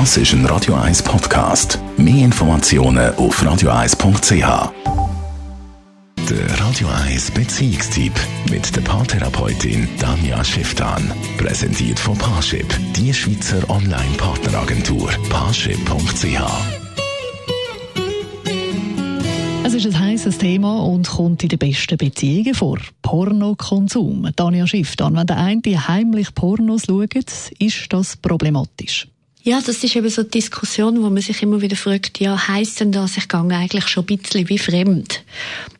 Das ist ein Radio 1 Podcast. Mehr Informationen auf radio1.ch. Der Radio 1 Beziehungstyp mit der Paartherapeutin Danja Schifftan. Präsentiert von Paarship, die Schweizer Online-Partneragentur. Paarship.ch. Es ist ein heißes Thema und kommt in den besten Beziehungen vor. Pornokonsum. Tanja Schifftan, wenn der eine heimlich Pornos schaut, ist das problematisch. Ja, das ist eben so eine Diskussion, wo man sich immer wieder fragt, ja, heisst denn das, ich gehe eigentlich schon ein bisschen wie fremd?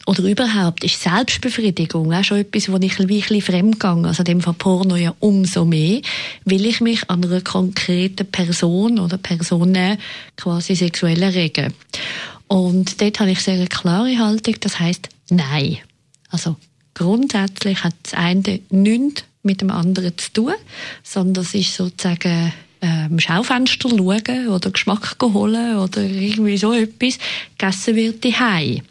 Oder überhaupt, ist Selbstbefriedigung auch schon etwas, wo ich ein bisschen fremd gehe? Also dem Fall Porno ja umso mehr, will ich mich an einer konkreten Person oder Personen quasi sexuell erregen. Und dort habe ich sehr eine klare Haltung, das heißt nein. Also grundsätzlich hat das eine nichts mit dem anderen zu tun, sondern es ist sozusagen ähm, Schaufenster schauen oder Geschmack holen oder irgendwie so etwas, gegessen wird die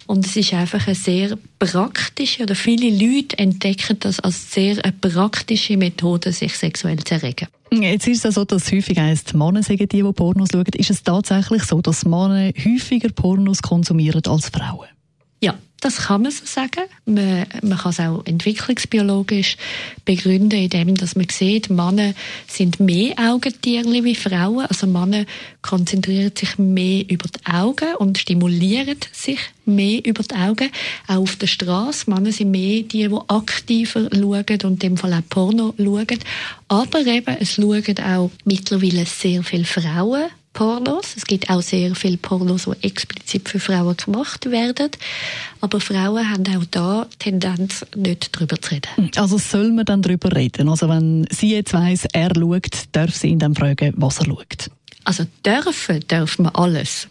Und es ist einfach eine sehr praktische, oder viele Leute entdecken das als sehr eine praktische Methode, sich sexuell zu erregen. Jetzt ist es so, dass häufig heisst, Männer sagen die, die Pornos schauen. Ist es tatsächlich so, dass Männer häufiger Pornos konsumieren als Frauen? Ja, das kann man so sagen. Man, man kann es auch entwicklungsbiologisch begründen, indem dass man sieht, Männer sind mehr Augentiere wie Frauen. Also Männer konzentrieren sich mehr über die Augen und stimulieren sich mehr über die Augen. Auch auf der Straße. Männer sind mehr die, die aktiver schauen und in dem Fall auch Porno schauen. Aber eben, es schauen auch mittlerweile sehr viele Frauen Pornos. Es gibt auch sehr viele Pornos, die explizit für Frauen gemacht werden. Aber Frauen haben auch da Tendenz, nicht darüber zu reden. Also soll man dann darüber reden? Also wenn sie jetzt weiss, er schaut, darf sie ihn dann fragen, was er schaut? Also dürfen, darf man alles.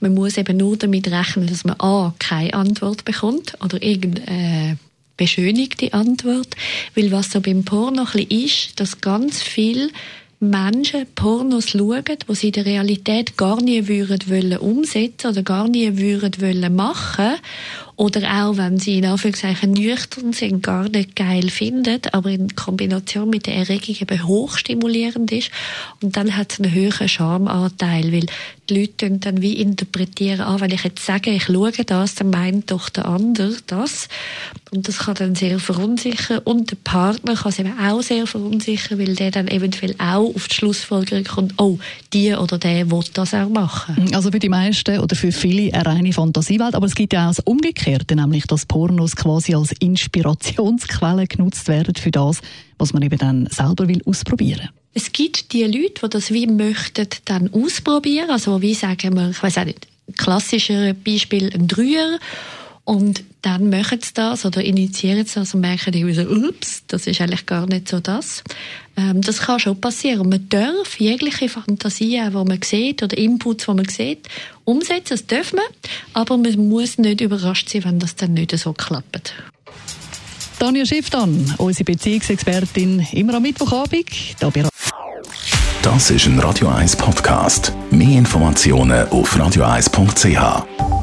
Man muss eben nur damit rechnen, dass man A, keine Antwort bekommt oder irgendeine beschönigte Antwort. Weil was so beim Porno ein bisschen ist, dass ganz viel Menschen Pornos schauen, die sie in der Realität gar nie würden wollen umsetzen oder gar nie würden wollen machen oder auch, wenn sie in Anführungszeichen nüchtern sind, gar nicht geil finden, aber in Kombination mit der Erregung eben hochstimulierend ist. Und dann hat es einen höheren Schamanteil, weil die Leute dann wie interpretieren, ah, wenn ich jetzt sage, ich schaue das, dann meint doch der andere das. Und das kann dann sehr verunsichern. Und der Partner kann es eben auch sehr verunsichern, weil der dann eventuell auch auf die Schlussfolgerung kommt, oh, die oder der will das auch machen. Also für die meisten oder für viele eine reine Fantasiewelt, aber es gibt ja auch das Umgekehrte Umgekehrte, nämlich dass Pornos quasi als Inspirationsquelle genutzt werden für das, was man eben dann selber will ausprobieren. Es gibt die Leute, die das wie möchten dann ausprobieren, also wie sagen wir, ich weiß auch nicht, klassischer Beispiel ein Dreier und dann machen sie das oder initiieren sie das und merken irgendwie so, ups, das ist eigentlich gar nicht so das. Ähm, das kann schon passieren. Man darf jegliche Fantasien, die man sieht oder Inputs, die man sieht, umsetzen. Das darf man. Aber man muss nicht überrascht sein, wenn das dann nicht so klappt. Tanja Schifftan, unsere Beziehungsexpertin, immer am Mittwochabend. Das ist ein Radio 1 Podcast. Mehr Informationen auf radio1.ch.